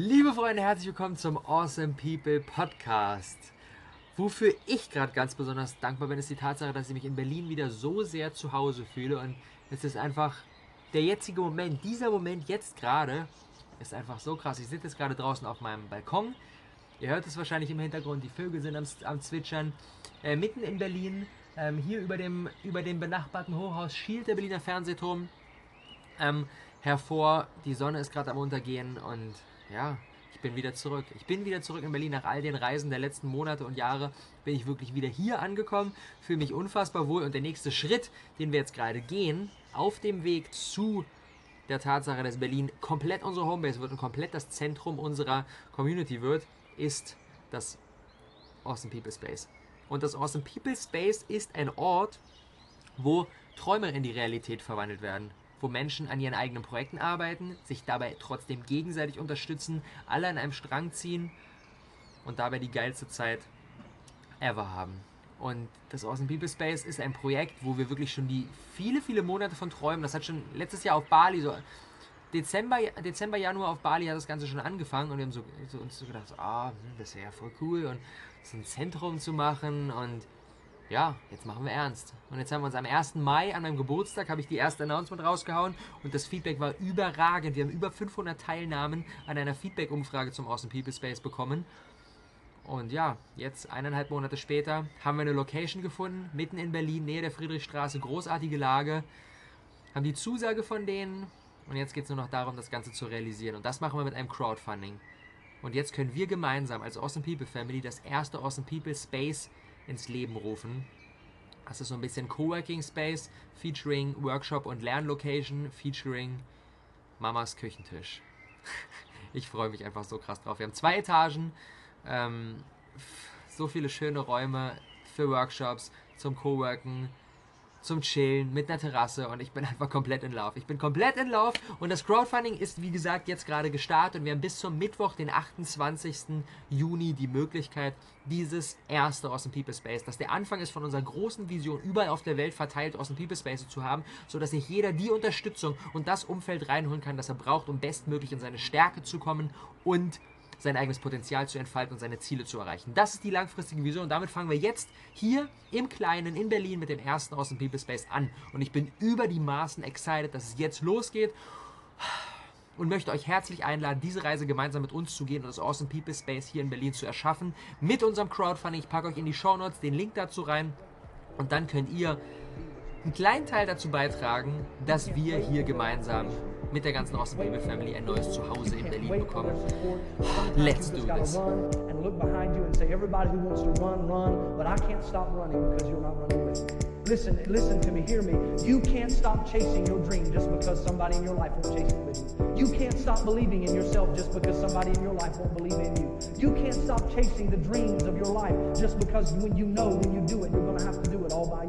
Liebe Freunde, herzlich willkommen zum Awesome People Podcast. Wofür ich gerade ganz besonders dankbar bin, ist die Tatsache, dass ich mich in Berlin wieder so sehr zu Hause fühle. Und es ist einfach der jetzige Moment, dieser Moment jetzt gerade, ist einfach so krass. Ich sitze jetzt gerade draußen auf meinem Balkon. Ihr hört es wahrscheinlich im Hintergrund, die Vögel sind am, am Zwitschern. Äh, mitten in Berlin, ähm, hier über dem, über dem benachbarten Hochhaus, schielt der Berliner Fernsehturm ähm, hervor. Die Sonne ist gerade am Untergehen und ja, ich bin wieder zurück. Ich bin wieder zurück in Berlin. Nach all den Reisen der letzten Monate und Jahre bin ich wirklich wieder hier angekommen, fühle mich unfassbar wohl und der nächste Schritt, den wir jetzt gerade gehen, auf dem Weg zu der Tatsache, dass Berlin komplett unsere Homebase wird und komplett das Zentrum unserer Community wird, ist das Awesome People Space. Und das Awesome People Space ist ein Ort, wo Träume in die Realität verwandelt werden wo Menschen an ihren eigenen Projekten arbeiten, sich dabei trotzdem gegenseitig unterstützen, alle an einem Strang ziehen und dabei die geilste Zeit ever haben. Und das Awesome People Space ist ein Projekt, wo wir wirklich schon die viele, viele Monate von träumen. Das hat schon letztes Jahr auf Bali, so Dezember, Dezember Januar auf Bali hat das Ganze schon angefangen und wir haben so, so uns so gedacht, ah, hm, das wäre ja voll cool und so ein Zentrum zu machen und ja, jetzt machen wir ernst. Und jetzt haben wir uns am 1. Mai, an meinem Geburtstag, habe ich die erste Announcement rausgehauen und das Feedback war überragend. Wir haben über 500 Teilnahmen an einer Feedback-Umfrage zum Awesome People Space bekommen. Und ja, jetzt eineinhalb Monate später haben wir eine Location gefunden, mitten in Berlin, Nähe der Friedrichstraße, großartige Lage. Haben die Zusage von denen und jetzt geht es nur noch darum, das Ganze zu realisieren. Und das machen wir mit einem Crowdfunding. Und jetzt können wir gemeinsam als Awesome People Family das erste Awesome People Space ins Leben rufen. Das ist so ein bisschen Coworking Space featuring Workshop und Lernlocation featuring Mamas Küchentisch. ich freue mich einfach so krass drauf. Wir haben zwei Etagen, ähm, so viele schöne Räume für Workshops, zum Coworken, zum Chillen mit einer Terrasse und ich bin einfach komplett in Love. Ich bin komplett in Love und das Crowdfunding ist wie gesagt jetzt gerade gestartet und wir haben bis zum Mittwoch, den 28. Juni, die Möglichkeit, dieses erste dem People Space, das der Anfang ist von unserer großen Vision, überall auf der Welt verteilt dem People Space zu haben, sodass sich jeder die Unterstützung und das Umfeld reinholen kann, das er braucht, um bestmöglich in seine Stärke zu kommen und sein eigenes Potenzial zu entfalten und seine Ziele zu erreichen. Das ist die langfristige Vision und damit fangen wir jetzt hier im Kleinen in Berlin mit dem ersten dem People Space an. Und ich bin über die Maßen excited, dass es jetzt losgeht und möchte euch herzlich einladen, diese Reise gemeinsam mit uns zu gehen und das Awesome People Space hier in Berlin zu erschaffen. Mit unserem Crowdfunding. Ich packe euch in die Show Notes den Link dazu rein und dann könnt ihr einen kleinen Teil dazu beitragen, dass wir hier gemeinsam mit der ganzen Awesome Baby Family ein neues Zuhause in Berlin bekommen. Let's do this. And look behind you and say, everybody who wants to run, run, but I can't stop running because you're not running with me. Listen, listen to me, hear me. You can't stop chasing your dream just because somebody in your life won't chase it with you. You can't stop believing in yourself just because somebody in your life won't believe in you. You can't stop chasing the dreams of your life just because when you know when you do it, you're going to have to do it all by yourself.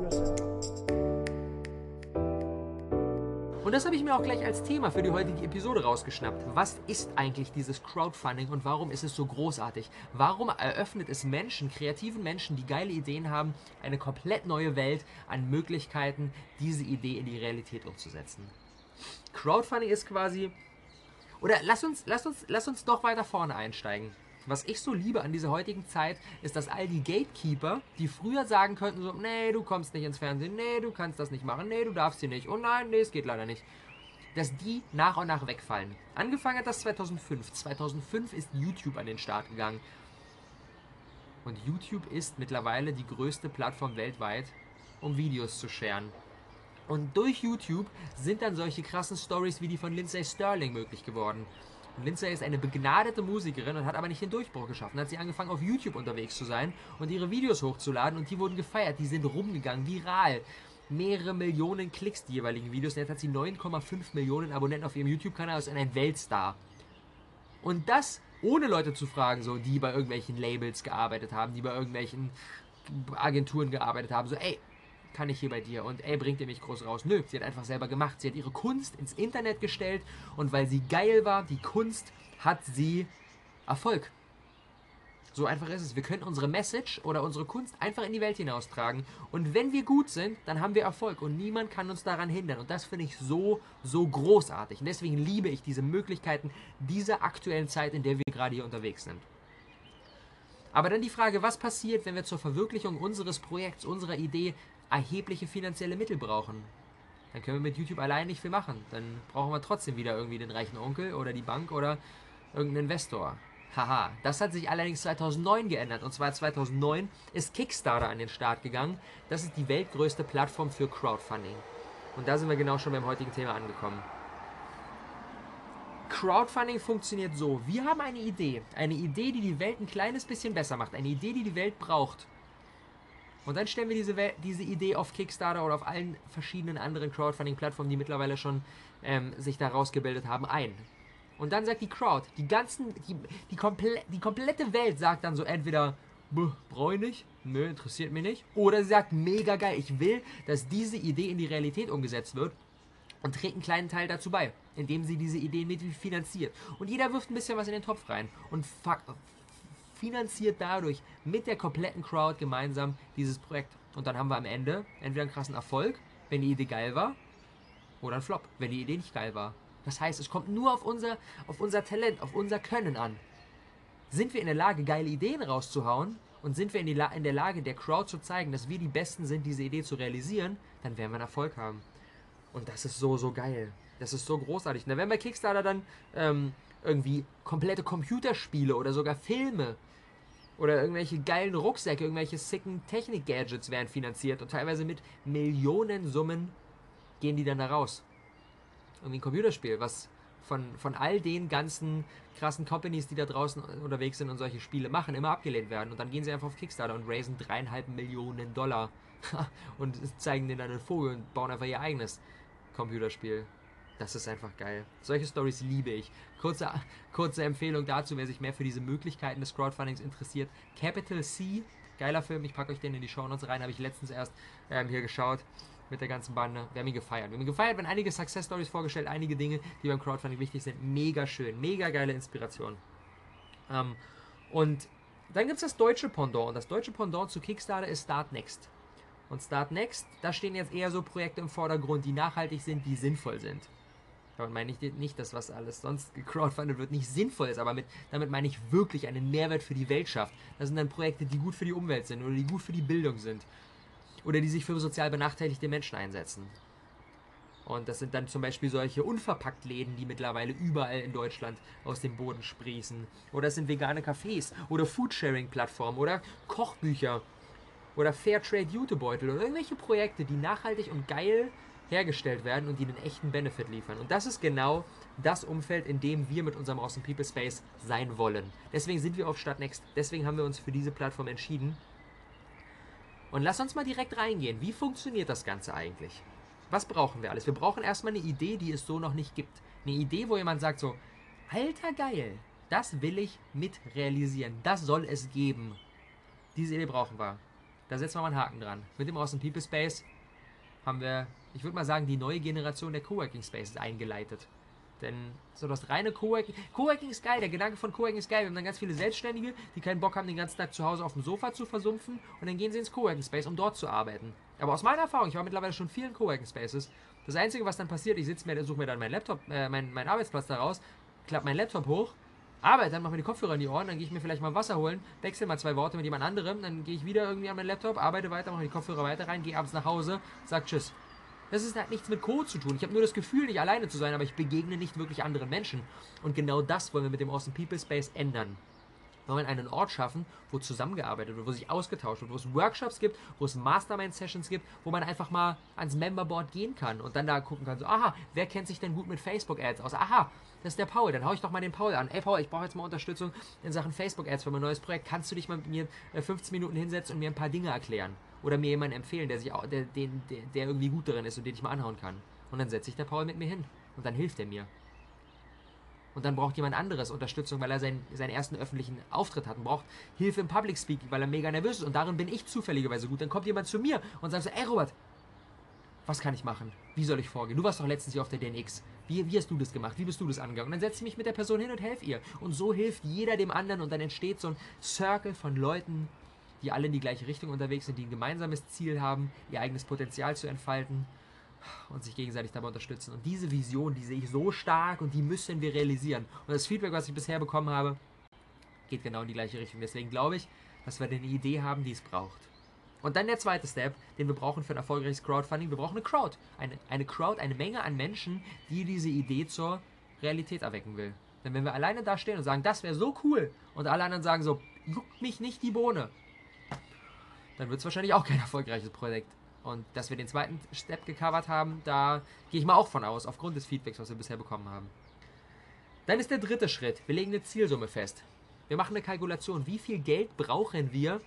Und das habe ich mir auch gleich als Thema für die heutige Episode rausgeschnappt. Was ist eigentlich dieses Crowdfunding und warum ist es so großartig? Warum eröffnet es Menschen, kreativen Menschen, die geile Ideen haben, eine komplett neue Welt an Möglichkeiten, diese Idee in die Realität umzusetzen? Crowdfunding ist quasi. Oder lass uns, lass uns, lass uns noch weiter vorne einsteigen. Was ich so liebe an dieser heutigen Zeit, ist, dass all die Gatekeeper, die früher sagen könnten, so, nee, du kommst nicht ins Fernsehen, nee, du kannst das nicht machen, nee, du darfst hier nicht, oh nein, nee, es geht leider nicht, dass die nach und nach wegfallen. Angefangen hat das 2005. 2005 ist YouTube an den Start gegangen. Und YouTube ist mittlerweile die größte Plattform weltweit, um Videos zu scheren. Und durch YouTube sind dann solche krassen Stories wie die von Lindsay Sterling möglich geworden. Und Lindsay ist eine begnadete Musikerin und hat aber nicht den Durchbruch geschafft. Dann hat sie angefangen auf YouTube unterwegs zu sein und ihre Videos hochzuladen und die wurden gefeiert, die sind rumgegangen, viral. Mehrere Millionen Klicks die jeweiligen Videos. Und jetzt hat sie 9,5 Millionen Abonnenten auf ihrem YouTube-Kanal, ist ein Weltstar. Und das ohne Leute zu fragen, so, die bei irgendwelchen Labels gearbeitet haben, die bei irgendwelchen Agenturen gearbeitet haben. So, ey, kann ich hier bei dir und ey, bringt ihr mich groß raus. Nö, sie hat einfach selber gemacht. Sie hat ihre Kunst ins Internet gestellt und weil sie geil war, die Kunst, hat sie Erfolg. So einfach ist es. Wir können unsere Message oder unsere Kunst einfach in die Welt hinaustragen. Und wenn wir gut sind, dann haben wir Erfolg und niemand kann uns daran hindern. Und das finde ich so, so großartig. Und deswegen liebe ich diese Möglichkeiten dieser aktuellen Zeit, in der wir gerade hier unterwegs sind. Aber dann die Frage, was passiert, wenn wir zur Verwirklichung unseres Projekts, unserer Idee erhebliche finanzielle Mittel brauchen? Dann können wir mit YouTube allein nicht viel machen. Dann brauchen wir trotzdem wieder irgendwie den reichen Onkel oder die Bank oder irgendeinen Investor. Haha, das hat sich allerdings 2009 geändert. Und zwar 2009 ist Kickstarter an den Start gegangen. Das ist die weltgrößte Plattform für Crowdfunding. Und da sind wir genau schon beim heutigen Thema angekommen. Crowdfunding funktioniert so. Wir haben eine Idee. Eine Idee, die die Welt ein kleines bisschen besser macht. Eine Idee, die die Welt braucht. Und dann stellen wir diese, diese Idee auf Kickstarter oder auf allen verschiedenen anderen Crowdfunding-Plattformen, die mittlerweile schon ähm, sich daraus gebildet haben, ein. Und dann sagt die Crowd, die ganzen, die, die, komple die komplette Welt sagt dann so entweder, brauche ich nicht, nö, interessiert mich nicht. Oder sie sagt, mega geil, ich will, dass diese Idee in die Realität umgesetzt wird und trägt einen kleinen Teil dazu bei, indem sie diese Idee mit finanziert. Und jeder wirft ein bisschen was in den Topf rein und finanziert dadurch mit der kompletten Crowd gemeinsam dieses Projekt. Und dann haben wir am Ende entweder einen krassen Erfolg, wenn die Idee geil war, oder einen Flop, wenn die Idee nicht geil war. Das heißt, es kommt nur auf unser, auf unser Talent, auf unser Können an. Sind wir in der Lage, geile Ideen rauszuhauen und sind wir in, die, in der Lage, der Crowd zu zeigen, dass wir die Besten sind, diese Idee zu realisieren, dann werden wir einen Erfolg haben. Und das ist so, so geil. Das ist so großartig. Dann werden bei Kickstarter dann ähm, irgendwie komplette Computerspiele oder sogar Filme oder irgendwelche geilen Rucksäcke, irgendwelche sicken Technik-Gadgets werden finanziert und teilweise mit Millionensummen gehen die dann da raus irgendwie ein Computerspiel, was von, von all den ganzen krassen Companies, die da draußen unterwegs sind und solche Spiele machen, immer abgelehnt werden. Und dann gehen sie einfach auf Kickstarter und raisen dreieinhalb Millionen Dollar und zeigen denen dann einen Vogel und bauen einfach ihr eigenes Computerspiel. Das ist einfach geil. Solche Stories liebe ich. Kurze, kurze Empfehlung dazu, wer sich mehr für diese Möglichkeiten des Crowdfundings interessiert. Capital C, geiler Film, ich packe euch den in die Show Notes rein, habe ich letztens erst ähm, hier geschaut mit der ganzen Bande. Wir haben ihn gefeiert. Wir haben ihn gefeiert, wenn einige Success Stories vorgestellt, einige Dinge, die beim Crowdfunding wichtig sind. Mega schön, mega geile Inspiration. Ähm, und dann gibt es das deutsche Pendant. Und das deutsche Pendant zu Kickstarter ist Start Next. Und Start Next, da stehen jetzt eher so Projekte im Vordergrund, die nachhaltig sind, die sinnvoll sind. Damit meine ich nicht, dass was alles sonst gecrowdfundet wird nicht sinnvoll ist, aber mit, damit meine ich wirklich einen Mehrwert für die Welt schafft. Das sind dann Projekte, die gut für die Umwelt sind oder die gut für die Bildung sind oder die sich für sozial benachteiligte Menschen einsetzen. Und das sind dann zum Beispiel solche Unverpacktläden, die mittlerweile überall in Deutschland aus dem Boden sprießen. Oder es sind vegane Cafés oder Foodsharing-Plattformen oder Kochbücher oder Fairtrade-Jutebeutel oder irgendwelche Projekte, die nachhaltig und geil hergestellt werden und die einen echten Benefit liefern. Und das ist genau das Umfeld, in dem wir mit unserem Awesome People Space sein wollen. Deswegen sind wir auf Stadtnext. Deswegen haben wir uns für diese Plattform entschieden. Und lass uns mal direkt reingehen. Wie funktioniert das Ganze eigentlich? Was brauchen wir alles? Wir brauchen erstmal eine Idee, die es so noch nicht gibt. Eine Idee, wo jemand sagt so, alter geil, das will ich mit realisieren. Das soll es geben. Diese Idee brauchen wir. Da setzen wir mal einen Haken dran. Mit dem Awesome People Space haben wir, ich würde mal sagen, die neue Generation der Coworking Spaces eingeleitet. Denn so das reine Coworking. Coworking ist geil, der Gedanke von Coworking ist geil. Wir haben dann ganz viele Selbstständige, die keinen Bock haben, den ganzen Tag zu Hause auf dem Sofa zu versumpfen und dann gehen sie ins Coworking Space, um dort zu arbeiten. Aber aus meiner Erfahrung, ich war mittlerweile schon vielen Coworking Spaces, das Einzige, was dann passiert, ich sitze mir, suche mir dann meinen Laptop, äh, meinen, meinen Arbeitsplatz daraus, klappe meinen Laptop hoch, arbeite, dann mache mir die Kopfhörer in die Ohren, dann gehe ich mir vielleicht mal Wasser holen, wechsle mal zwei Worte mit jemand anderem, dann gehe ich wieder irgendwie an meinen Laptop, arbeite weiter, mache die Kopfhörer weiter rein, gehe abends nach Hause, sag Tschüss. Das ist, hat nichts mit Code zu tun. Ich habe nur das Gefühl, nicht alleine zu sein, aber ich begegne nicht wirklich anderen Menschen. Und genau das wollen wir mit dem Awesome People Space ändern. Wollen einen Ort schaffen, wo zusammengearbeitet wird, wo sich ausgetauscht wird, wo es Workshops gibt, wo es Mastermind-Sessions gibt, wo man einfach mal ans Memberboard gehen kann und dann da gucken kann, so, aha, wer kennt sich denn gut mit Facebook-Ads aus? Aha, das ist der Paul, dann hau ich doch mal den Paul an. Ey Paul, ich brauche jetzt mal Unterstützung in Sachen Facebook-Ads für mein neues Projekt. Kannst du dich mal mit mir 15 äh, Minuten hinsetzen und mir ein paar Dinge erklären? Oder mir jemanden empfehlen, der, sich, der, der, der irgendwie gut darin ist und den ich mal anhauen kann. Und dann setzt sich der Paul mit mir hin. Und dann hilft er mir. Und dann braucht jemand anderes Unterstützung, weil er seinen, seinen ersten öffentlichen Auftritt hat und braucht Hilfe im Public Speaking, weil er mega nervös ist. Und darin bin ich zufälligerweise gut. Dann kommt jemand zu mir und sagt so, ey Robert, was kann ich machen? Wie soll ich vorgehen? Du warst doch letztens hier auf der DNX. Wie, wie hast du das gemacht? Wie bist du das angegangen? Und dann setze ich mich mit der Person hin und helfe ihr. Und so hilft jeder dem anderen und dann entsteht so ein Circle von Leuten, die alle in die gleiche Richtung unterwegs sind, die ein gemeinsames Ziel haben, ihr eigenes Potenzial zu entfalten und sich gegenseitig dabei unterstützen. Und diese Vision, die sehe ich so stark und die müssen wir realisieren. Und das Feedback, was ich bisher bekommen habe, geht genau in die gleiche Richtung. Deswegen glaube ich, dass wir eine Idee haben, die es braucht. Und dann der zweite Step, den wir brauchen für ein erfolgreiches Crowdfunding. Wir brauchen eine Crowd. Eine, eine Crowd, eine Menge an Menschen, die diese Idee zur Realität erwecken will. Denn wenn wir alleine da stehen und sagen, das wäre so cool, und alle anderen sagen so, juckt mich nicht die Bohne, dann wird es wahrscheinlich auch kein erfolgreiches Projekt. Und dass wir den zweiten Step gecovert haben, da gehe ich mal auch von aus, aufgrund des Feedbacks, was wir bisher bekommen haben. Dann ist der dritte Schritt. Wir legen eine Zielsumme fest. Wir machen eine Kalkulation. Wie viel Geld brauchen wir,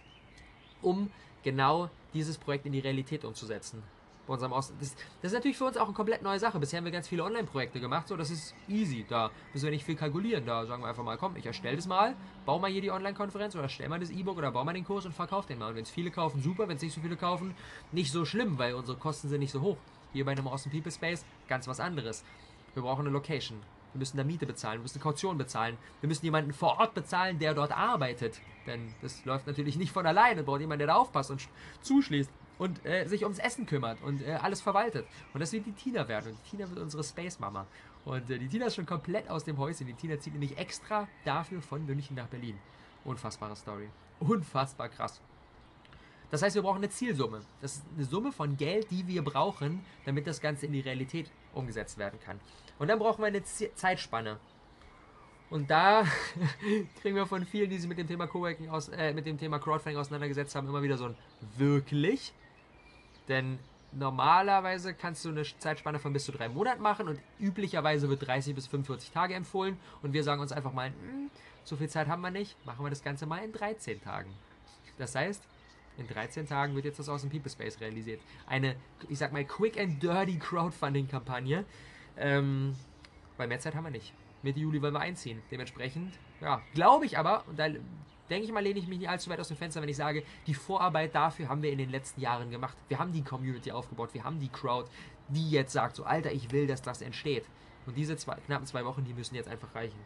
um genau dieses Projekt in die Realität umzusetzen. Bei unserem Aus das, das, ist natürlich für uns auch eine komplett neue Sache. Bisher haben wir ganz viele Online-Projekte gemacht, so das ist easy. Da müssen wir nicht viel kalkulieren. Da sagen wir einfach mal, komm, ich erstelle das mal, baue mal hier die Online-Konferenz oder erstelle mal das E-Book oder baue mal den Kurs und verkaufe den mal. Und wenn es viele kaufen, super. Wenn es nicht so viele kaufen, nicht so schlimm, weil unsere Kosten sind nicht so hoch. Hier bei einem Awesome People Space ganz was anderes. Wir brauchen eine Location. Wir müssen da Miete bezahlen, wir müssen Kaution bezahlen, wir müssen jemanden vor Ort bezahlen, der dort arbeitet. Denn das läuft natürlich nicht von alleine. Braucht jemand, der da aufpasst und zuschließt und äh, sich ums Essen kümmert und äh, alles verwaltet. Und das wird die Tina werden. Und die Tina wird unsere Space Mama. Und äh, die Tina ist schon komplett aus dem Häuschen. Die Tina zieht nämlich extra dafür von München nach Berlin. Unfassbare Story. Unfassbar krass. Das heißt, wir brauchen eine Zielsumme. Das ist eine Summe von Geld, die wir brauchen, damit das Ganze in die Realität umgesetzt werden kann. Und dann brauchen wir eine Z Zeitspanne. Und da kriegen wir von vielen, die sich mit dem Thema Coworking aus, äh, mit dem Thema Crowdfunding auseinandergesetzt haben, immer wieder so ein wirklich. Denn normalerweise kannst du eine Zeitspanne von bis zu drei Monaten machen und üblicherweise wird 30 bis 45 Tage empfohlen. Und wir sagen uns einfach mal, hm, so viel Zeit haben wir nicht, machen wir das Ganze mal in 13 Tagen. Das heißt, in 13 Tagen wird jetzt das aus dem People Space realisiert. Eine, ich sag mal, quick and dirty Crowdfunding-Kampagne. Ähm, weil mehr Zeit haben wir nicht. Mitte Juli wollen wir einziehen. Dementsprechend, ja, glaube ich aber, und da denke ich mal, lehne ich mich nicht allzu weit aus dem Fenster, wenn ich sage, die Vorarbeit dafür haben wir in den letzten Jahren gemacht. Wir haben die Community aufgebaut, wir haben die Crowd, die jetzt sagt, so Alter, ich will, dass das entsteht. Und diese zwei, knappen zwei Wochen, die müssen jetzt einfach reichen.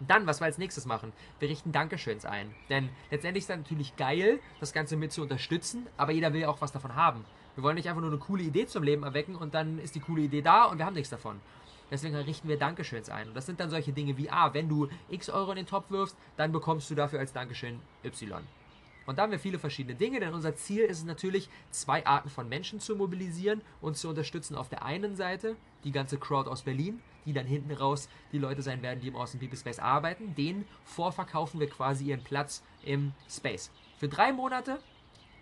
Dann, was wir als nächstes machen, wir richten Dankeschöns ein. Denn letztendlich ist es natürlich geil, das Ganze mit zu unterstützen, aber jeder will ja auch was davon haben. Wir wollen nicht einfach nur eine coole Idee zum Leben erwecken und dann ist die coole Idee da und wir haben nichts davon. Deswegen richten wir Dankeschöns ein. Und das sind dann solche Dinge wie, ah, wenn du x Euro in den Topf wirfst, dann bekommst du dafür als Dankeschön y. Und da haben wir viele verschiedene Dinge, denn unser Ziel ist es natürlich, zwei Arten von Menschen zu mobilisieren und zu unterstützen. Auf der einen Seite die ganze Crowd aus Berlin, die dann hinten raus die Leute sein werden, die im Awesome People Space arbeiten. Denen vorverkaufen wir quasi ihren Platz im Space. Für drei Monate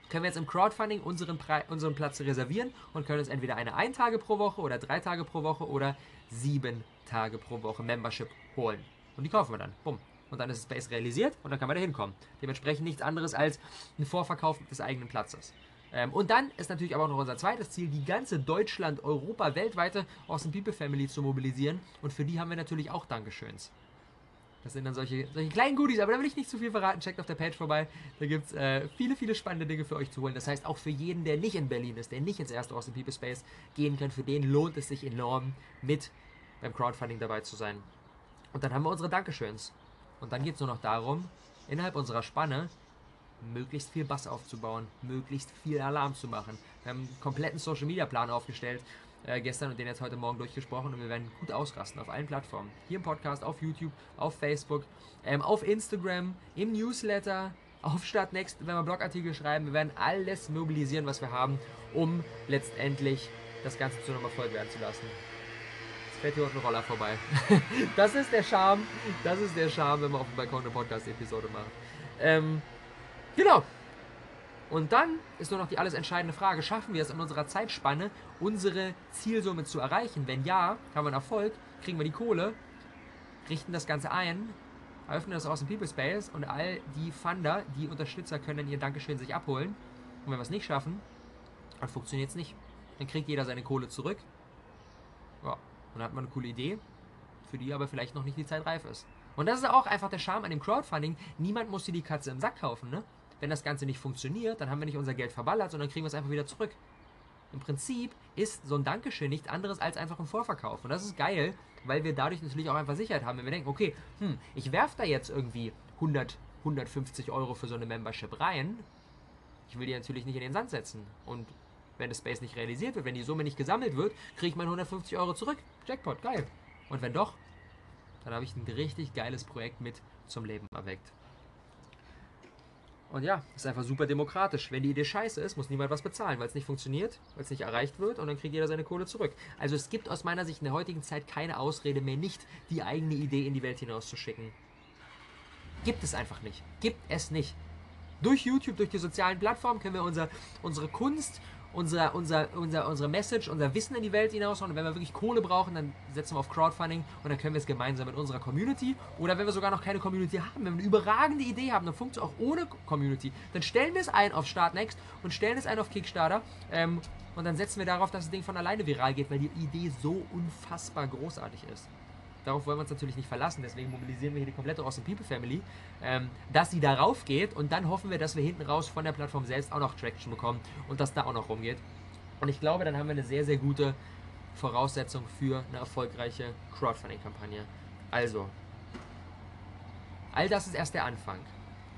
können wir jetzt im Crowdfunding unseren, Pre unseren Platz reservieren und können uns entweder eine ein Tage pro Woche oder drei Tage pro Woche oder sieben Tage pro Woche Membership holen. Und die kaufen wir dann. Bumm. Und dann ist das Space realisiert und dann kann man da hinkommen. Dementsprechend nichts anderes als ein Vorverkauf des eigenen Platzes. Ähm, und dann ist natürlich aber auch noch unser zweites Ziel, die ganze Deutschland, Europa, weltweite Awesome People Family zu mobilisieren. Und für die haben wir natürlich auch Dankeschöns. Das sind dann solche, solche kleinen Goodies, aber da will ich nicht zu viel verraten. Checkt auf der Page vorbei. Da gibt es äh, viele, viele spannende Dinge für euch zu holen. Das heißt, auch für jeden, der nicht in Berlin ist, der nicht ins erste Austin People Space gehen kann, für den lohnt es sich enorm, mit beim Crowdfunding dabei zu sein. Und dann haben wir unsere Dankeschöns. Und dann geht es nur noch darum, innerhalb unserer Spanne möglichst viel Bass aufzubauen, möglichst viel Alarm zu machen. Wir haben einen kompletten Social Media Plan aufgestellt äh, gestern und den jetzt heute Morgen durchgesprochen und wir werden gut ausrasten auf allen Plattformen. Hier im Podcast, auf YouTube, auf Facebook, ähm, auf Instagram, im Newsletter, auf Startnext, wenn wir Blogartikel schreiben. Wir werden alles mobilisieren, was wir haben, um letztendlich das Ganze zu einem Erfolg werden zu lassen. Jetzt fährt hier auch ein Roller vorbei. das ist der Charme. Das ist der Charme, wenn man auf dem Balkon eine Podcast-Episode macht. Ähm, genau. Und dann ist nur noch die alles entscheidende Frage, schaffen wir es in unserer Zeitspanne, unsere Zielsumme zu erreichen? Wenn ja, haben wir einen Erfolg, kriegen wir die Kohle, richten das Ganze ein, öffnen das aus dem People Space und all die Funder, die Unterstützer können dann ihr Dankeschön sich abholen. Und wenn wir es nicht schaffen, dann funktioniert es nicht. Dann kriegt jeder seine Kohle zurück. Ja, und dann hat man eine coole Idee, für die aber vielleicht noch nicht die Zeit reif ist. Und das ist auch einfach der Charme an dem Crowdfunding. Niemand muss dir die Katze im Sack kaufen, ne? Wenn das Ganze nicht funktioniert, dann haben wir nicht unser Geld verballert, sondern kriegen wir es einfach wieder zurück. Im Prinzip ist so ein Dankeschön nichts anderes als einfach ein Vorverkauf. Und das ist geil, weil wir dadurch natürlich auch einfach Sicherheit haben, wenn wir denken, okay, hm, ich werfe da jetzt irgendwie 100, 150 Euro für so eine Membership rein. Ich will die natürlich nicht in den Sand setzen. Und wenn das Space nicht realisiert wird, wenn die Summe nicht gesammelt wird, kriege ich meine 150 Euro zurück. Jackpot, geil. Und wenn doch, dann habe ich ein richtig geiles Projekt mit zum Leben erweckt. Und ja, ist einfach super demokratisch. Wenn die Idee scheiße ist, muss niemand was bezahlen, weil es nicht funktioniert, weil es nicht erreicht wird und dann kriegt jeder seine Kohle zurück. Also es gibt aus meiner Sicht in der heutigen Zeit keine Ausrede mehr, nicht die eigene Idee in die Welt hinauszuschicken. Gibt es einfach nicht. Gibt es nicht. Durch YouTube, durch die sozialen Plattformen können wir unser, unsere Kunst unser, unser, unser, unsere Message, unser Wissen in die Welt hinaushauen. Und wenn wir wirklich Kohle brauchen, dann setzen wir auf Crowdfunding und dann können wir es gemeinsam mit unserer Community oder wenn wir sogar noch keine Community haben, wenn wir eine überragende Idee haben, dann funktioniert es auch ohne Community. Dann stellen wir es ein auf Startnext und stellen es ein auf Kickstarter ähm, und dann setzen wir darauf, dass das Ding von alleine viral geht, weil die Idee so unfassbar großartig ist. Darauf wollen wir uns natürlich nicht verlassen, deswegen mobilisieren wir hier die komplette Awesome People Family, ähm, dass sie darauf geht und dann hoffen wir, dass wir hinten raus von der Plattform selbst auch noch Traction bekommen und dass da auch noch rumgeht. Und ich glaube, dann haben wir eine sehr, sehr gute Voraussetzung für eine erfolgreiche Crowdfunding-Kampagne. Also, all das ist erst der Anfang.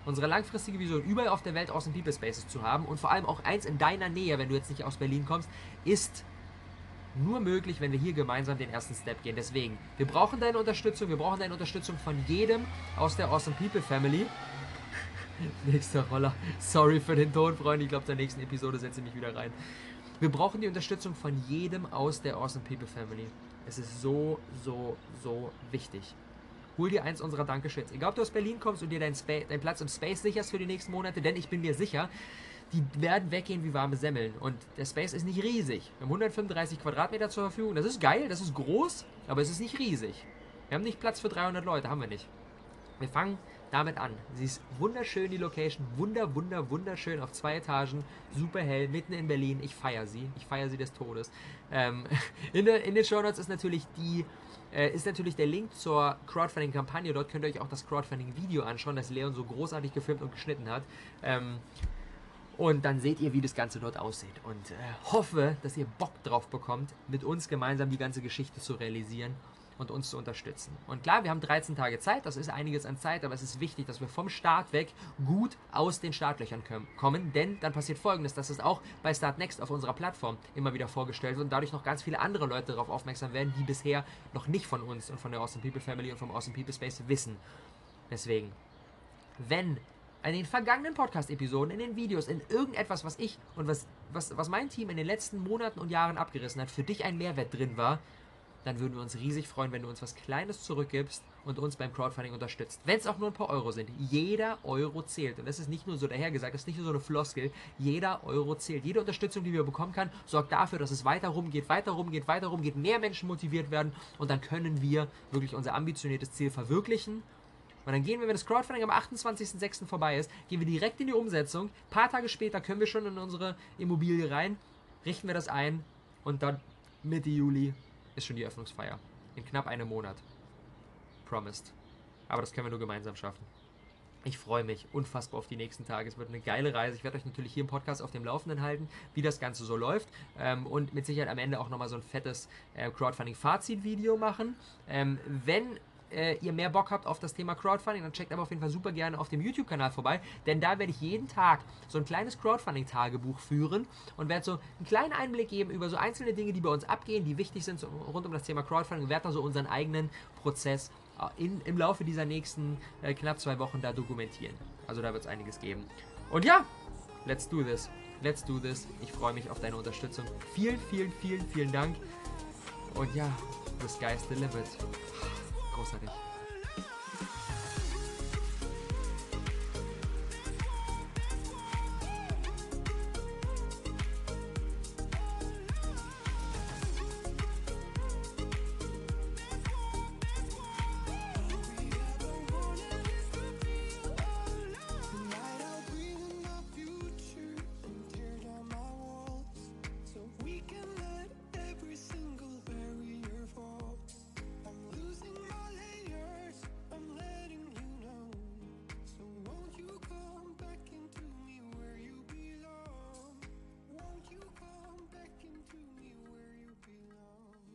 Unsere langfristige Vision, überall auf der Welt Awesome People Spaces zu haben und vor allem auch eins in deiner Nähe, wenn du jetzt nicht aus Berlin kommst, ist nur möglich, wenn wir hier gemeinsam den ersten Step gehen. Deswegen, wir brauchen deine Unterstützung, wir brauchen deine Unterstützung von jedem aus der Awesome People Family. Nächster Roller. Sorry für den Ton, Freunde. Ich glaube, der nächsten Episode setze ich mich wieder rein. Wir brauchen die Unterstützung von jedem aus der Awesome People Family. Es ist so, so, so wichtig. Hol dir eins unserer Dankeschöns. Egal, ob du aus Berlin kommst und dir deinen, deinen Platz im Space sicherst für die nächsten Monate, denn ich bin mir sicher, die werden weggehen wie warme Semmeln. Und der Space ist nicht riesig. Wir haben 135 Quadratmeter zur Verfügung. Das ist geil, das ist groß, aber es ist nicht riesig. Wir haben nicht Platz für 300 Leute, haben wir nicht. Wir fangen damit an. Sie ist wunderschön, die Location. Wunder, wunder, wunderschön auf zwei Etagen. Super hell, mitten in Berlin. Ich feiere sie. Ich feiere sie des Todes. Ähm, in, der, in den Show Notes ist natürlich die äh, ist natürlich der Link zur Crowdfunding-Kampagne. Dort könnt ihr euch auch das Crowdfunding-Video anschauen, das Leon so großartig gefilmt und geschnitten hat. Ähm, und dann seht ihr, wie das Ganze dort aussieht. Und äh, hoffe, dass ihr Bock drauf bekommt, mit uns gemeinsam die ganze Geschichte zu realisieren und uns zu unterstützen. Und klar, wir haben 13 Tage Zeit, das ist einiges an Zeit, aber es ist wichtig, dass wir vom Start weg gut aus den Startlöchern kommen, denn dann passiert folgendes, dass es auch bei Start Next auf unserer Plattform immer wieder vorgestellt wird und dadurch noch ganz viele andere Leute darauf aufmerksam werden, die bisher noch nicht von uns und von der Awesome People Family und vom Awesome People Space wissen. Deswegen, wenn in den vergangenen Podcast-Episoden, in den Videos, in irgendetwas, was ich und was, was, was mein Team in den letzten Monaten und Jahren abgerissen hat, für dich ein Mehrwert drin war, dann würden wir uns riesig freuen, wenn du uns was Kleines zurückgibst und uns beim Crowdfunding unterstützt. Wenn es auch nur ein paar Euro sind. Jeder Euro zählt. Und das ist nicht nur so dahergesagt, das ist nicht nur so eine Floskel. Jeder Euro zählt. Jede Unterstützung, die wir bekommen kann, sorgt dafür, dass es weiter rumgeht, weiter rumgeht, weiter rumgeht, mehr Menschen motiviert werden und dann können wir wirklich unser ambitioniertes Ziel verwirklichen und dann gehen wir, wenn das Crowdfunding am 28.06. vorbei ist, gehen wir direkt in die Umsetzung. Ein paar Tage später können wir schon in unsere Immobilie rein, richten wir das ein und dann Mitte Juli ist schon die Öffnungsfeier. In knapp einem Monat. Promised. Aber das können wir nur gemeinsam schaffen. Ich freue mich unfassbar auf die nächsten Tage. Es wird eine geile Reise. Ich werde euch natürlich hier im Podcast auf dem Laufenden halten, wie das Ganze so läuft. Ähm, und mit Sicherheit am Ende auch nochmal so ein fettes äh, Crowdfunding-Fazit-Video machen. Ähm, wenn äh, ihr mehr Bock habt auf das Thema Crowdfunding, dann checkt aber auf jeden Fall super gerne auf dem YouTube-Kanal vorbei, denn da werde ich jeden Tag so ein kleines Crowdfunding-Tagebuch führen und werde so einen kleinen Einblick geben über so einzelne Dinge, die bei uns abgehen, die wichtig sind so rund um das Thema Crowdfunding und werde da so unseren eigenen Prozess äh, in, im Laufe dieser nächsten äh, knapp zwei Wochen da dokumentieren. Also da wird es einiges geben. Und ja, let's do this. Let's do this. Ich freue mich auf deine Unterstützung. Vielen, vielen, vielen, vielen Dank. Und ja, the sky's the limit. Großartig.